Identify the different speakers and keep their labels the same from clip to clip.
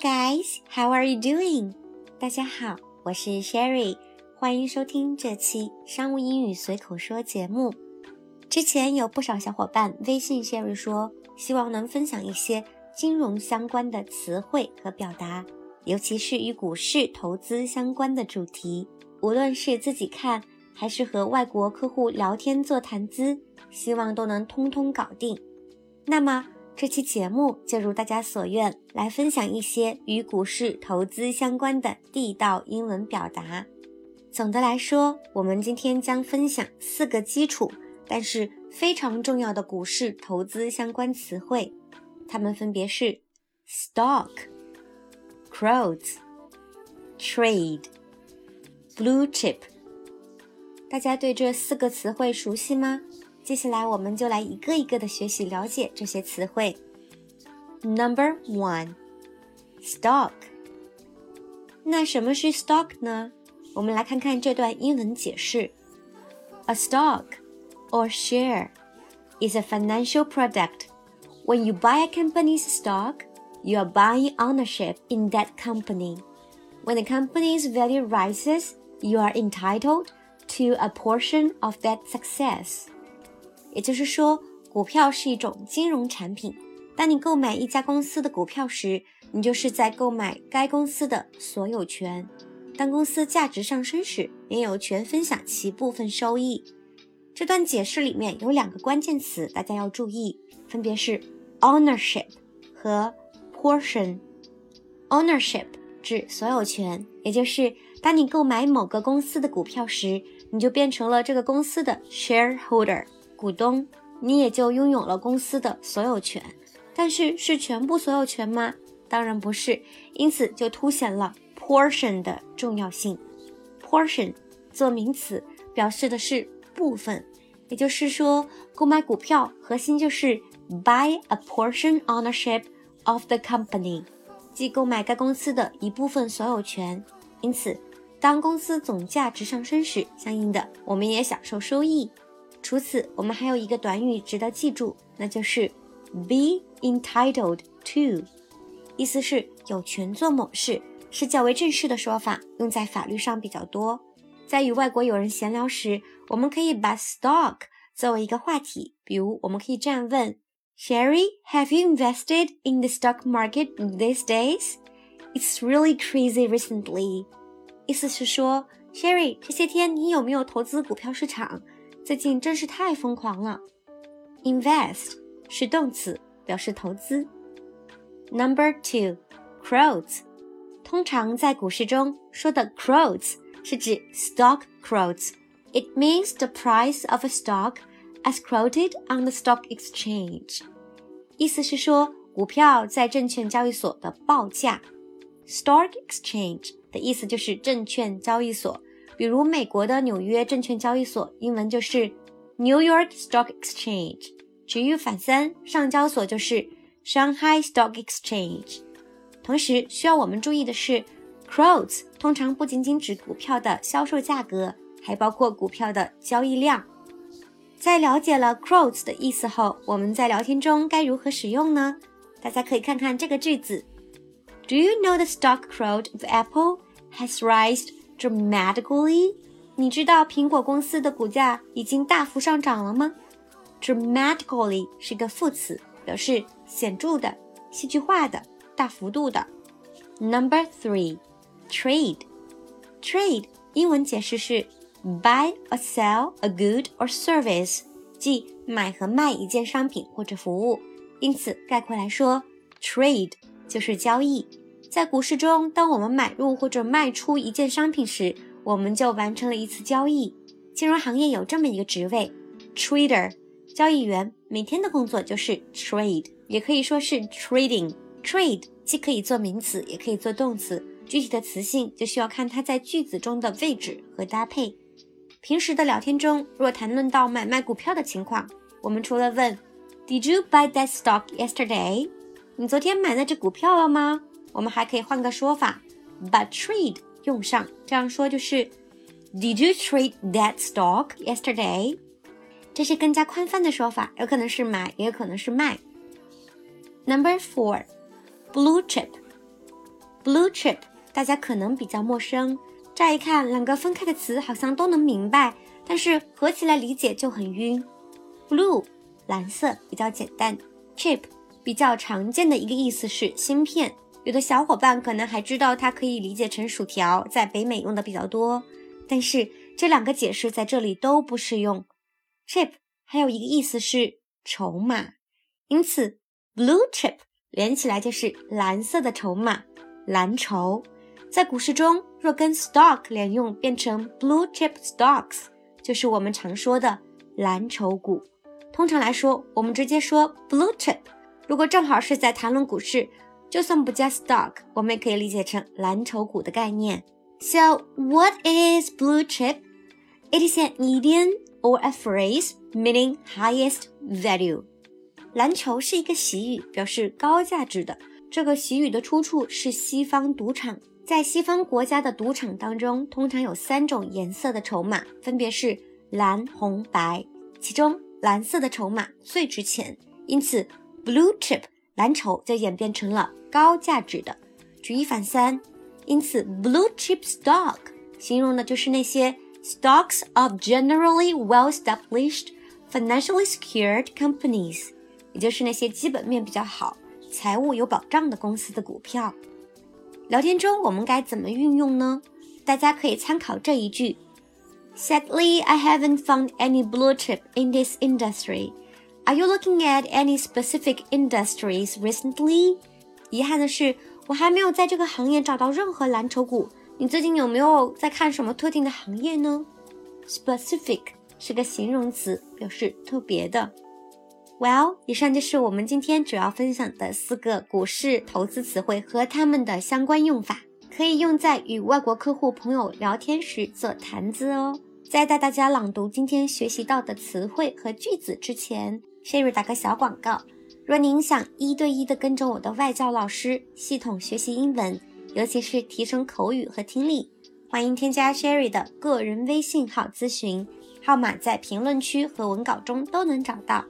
Speaker 1: guys, how are you doing? 大家好，我是 Sherry，欢迎收听这期商务英语随口说节目。之前有不少小伙伴微信 Sherry 说，希望能分享一些金融相关的词汇和表达，尤其是与股市投资相关的主题。无论是自己看，还是和外国客户聊天做谈资，希望都能通通搞定。那么这期节目就如大家所愿，来分享一些与股市投资相关的地道英文表达。总的来说，我们今天将分享四个基础但是非常重要的股市投资相关词汇，它们分别是 stock、crowds、trade、blue chip。大家对这四个词汇熟悉吗？接下来我们就来一个一个的学习了解这些词汇。Number one, stock。那什么是 stock 呢？我们来看看这段英文解释。A stock or share is a financial product. When you buy a company's stock, you are buying ownership in that company. When the company's value rises, you are entitled to a portion of that success. 也就是说，股票是一种金融产品。当你购买一家公司的股票时，你就是在购买该公司的所有权。当公司价值上升时，你有权分享其部分收益。这段解释里面有两个关键词，大家要注意，分别是 ownership 和 portion。ownership 指所有权，也就是当你购买某个公司的股票时，你就变成了这个公司的 shareholder。股东，你也就拥有了公司的所有权，但是是全部所有权吗？当然不是，因此就凸显了 portion 的重要性。portion 做名词，表示的是部分，也就是说，购买股票核心就是 buy a portion ownership of the company，即购买该公司的一部分所有权。因此，当公司总价值上升时，相应的我们也享受收益。除此，我们还有一个短语值得记住，那就是 be entitled to，意思是有权做某事，是较为正式的说法，用在法律上比较多。在与外国友人闲聊时，我们可以把 stock 作为一个话题，比如我们可以这样问：Sherry，have you invested in the stock market these days？It's really crazy recently。意思是说，Sherry，这些天你有没有投资股票市场？最近真是太疯狂了。Invest 是动词，表示投资。Number two, crowds。通常在股市中说的 crowds 是指 stock crowds。It means the price of a stock as quoted on the stock exchange。意思是说股票在证券交易所的报价。Stock exchange 的意思就是证券交易所。 比如美国的纽约证券交易所，英文就是 New York Stock Exchange。举一反三，上交所就是 Shanghai Stock Exchange。同时需要我们注意的是，quotes 通常不仅仅指股票的销售价格，还包括股票的交易量。在了解了 quotes 的意思后，我们在聊天中该如何使用呢？大家可以看看这个句子：Do you know the stock quote of Apple has risen? Dramatically，你知道苹果公司的股价已经大幅上涨了吗？Dramatically 是个副词，表示显著的、戏剧化的、大幅度的。Number three，trade。Trade 英文解释是 buy or sell a good or service，即买和卖一件商品或者服务。因此概括来说，trade 就是交易。在股市中，当我们买入或者卖出一件商品时，我们就完成了一次交易。金融行业有这么一个职位，trader，交易员，每天的工作就是 trade，也可以说是 trading。trade 既可以做名词，也可以做动词，具体的词性就需要看它在句子中的位置和搭配。平时的聊天中，若谈论到买卖股票的情况，我们除了问 Did you buy that stock yesterday？你昨天买那只股票了吗？我们还可以换个说法，把 trade 用上，这样说就是，Did you trade that stock yesterday？这是更加宽泛的说法，有可能是买，也有可能是卖。Number four，blue chip。blue chip 大家可能比较陌生，乍一看两个分开的词好像都能明白，但是合起来理解就很晕。blue 蓝色比较简单，chip 比较常见的一个意思是芯片，有的小伙伴可能还知道它可以理解成薯条，在北美用的比较多，但是这两个解释在这里都不适用。chip 还有一个意思是筹码，因此 blue chip 连起来就是蓝色的筹码。蓝筹，在股市中若跟 stock 连用，变成 blue chip stocks，就是我们常说的蓝筹股。通常来说，我们直接说 blue chip。如果正好是在谈论股市，就算不加 stock，我们也可以理解成蓝筹股的概念。So what is blue chip? It is an idiom or a phrase meaning highest value. 蓝筹是一个习语，表示高价值的。这个习语的出处是西方赌场，在西方国家的赌场当中，通常有三种颜色的筹码，分别是蓝、红、白，其中蓝色的筹码最值钱，因此 blue chip 蓝筹就演变成了高价值的。举一反三，因此 blue chip stock 形容的就是那些 stocks of generally well-established, financially secured companies，也就是那些基本面比较好。财务有保障的公司的股票，聊天中我们该怎么运用呢？大家可以参考这一句：Sadly, I haven't found any blue chip in this industry. Are you looking at any specific industries recently? 遗憾的是，我还没有在这个行业找到任何蓝筹股。你最近有没有在看什么特定的行业呢？Specific 是个形容词，表示特别的。Well，以上就是我们今天主要分享的四个股市投资词汇和它们的相关用法，可以用在与外国客户朋友聊天时做谈资哦。在带大家朗读今天学习到的词汇和句子之前，Sherry 打个小广告：若您想一对一的跟着我的外教老师系统学习英文，尤其是提升口语和听力，欢迎添加 Sherry 的个人微信号咨询，号码在评论区和文稿中都能找到。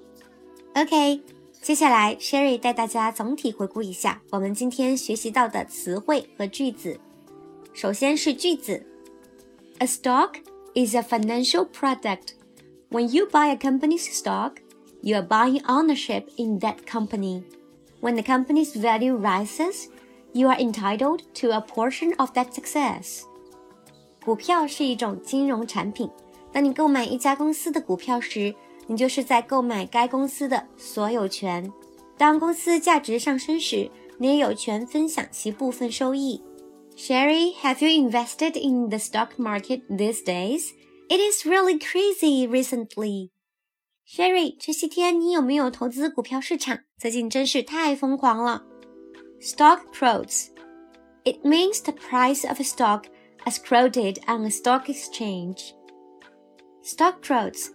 Speaker 1: OK，接下来 Sherry 带大家总体回顾一下我们今天学习到的词汇和句子。首先是句子：A stock is a financial product. When you buy a company's stock, you are buying ownership in that company. When the company's value rises, you are entitled to a portion of that success. 股票是一种金融产品。当你购买一家公司的股票时，你就是在购买该公司的所有权。当公司价值上升时，你也有权分享其部分收益。Sherry, have you invested in the stock market these days? It is really crazy recently. Sherry，这些天你有没有投资股票市场？最近真是太疯狂了。Stock quotes. It means the price of a stock as quoted on a stock exchange. Stock quotes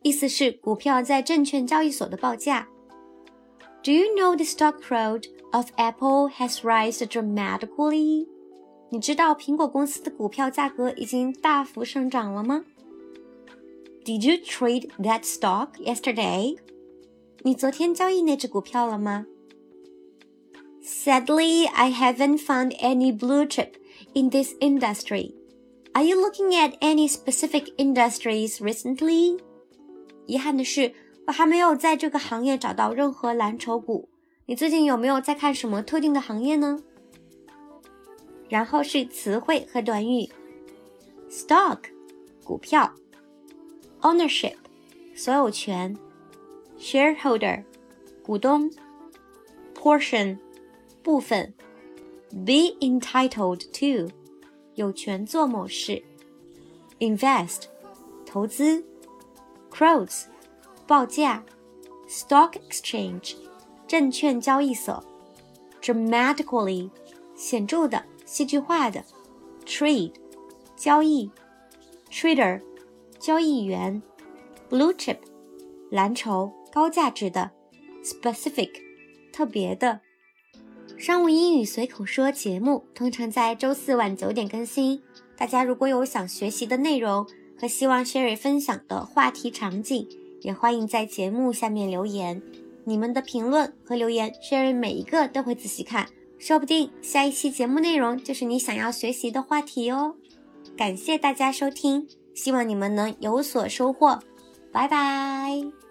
Speaker 1: 意思是股票在证券交易所的报价。Do you know the stock quote of Apple has risen dramatically？你知道苹果公司的股票价格已经大幅上涨了吗 ？Did you trade that stock yesterday？你昨天交易那只股票了吗？Sadly, I haven't found any blue chip in this industry. Are you looking at any specific industries recently? 遗憾的是，我还没有在这个行业找到任何蓝筹股。你最近有没有在看什么特定的行业呢？然后是词汇和短语：stock 股票 ，ownership 所有权，shareholder 股东，portion 部分，be entitled to 有权做某事，invest 投资。Quotes，报价；stock exchange，证券交易所；dramatically，显着的、戏剧化的；trade，交易；trader， 交易员，blue chip，蓝筹，高价值的，specific，特别的。商务英语随口说节目通常在周四晚九点更新。大家如果有想学习的内容和希望 Sherry 分享的话题场景，也欢迎在节目下面留言。你们的评论和留言，Sherry 每一个都会仔细看，说不定下一期节目内容就是你想要学习的话题哦。感谢大家收听。希望你们能有所收获。拜拜。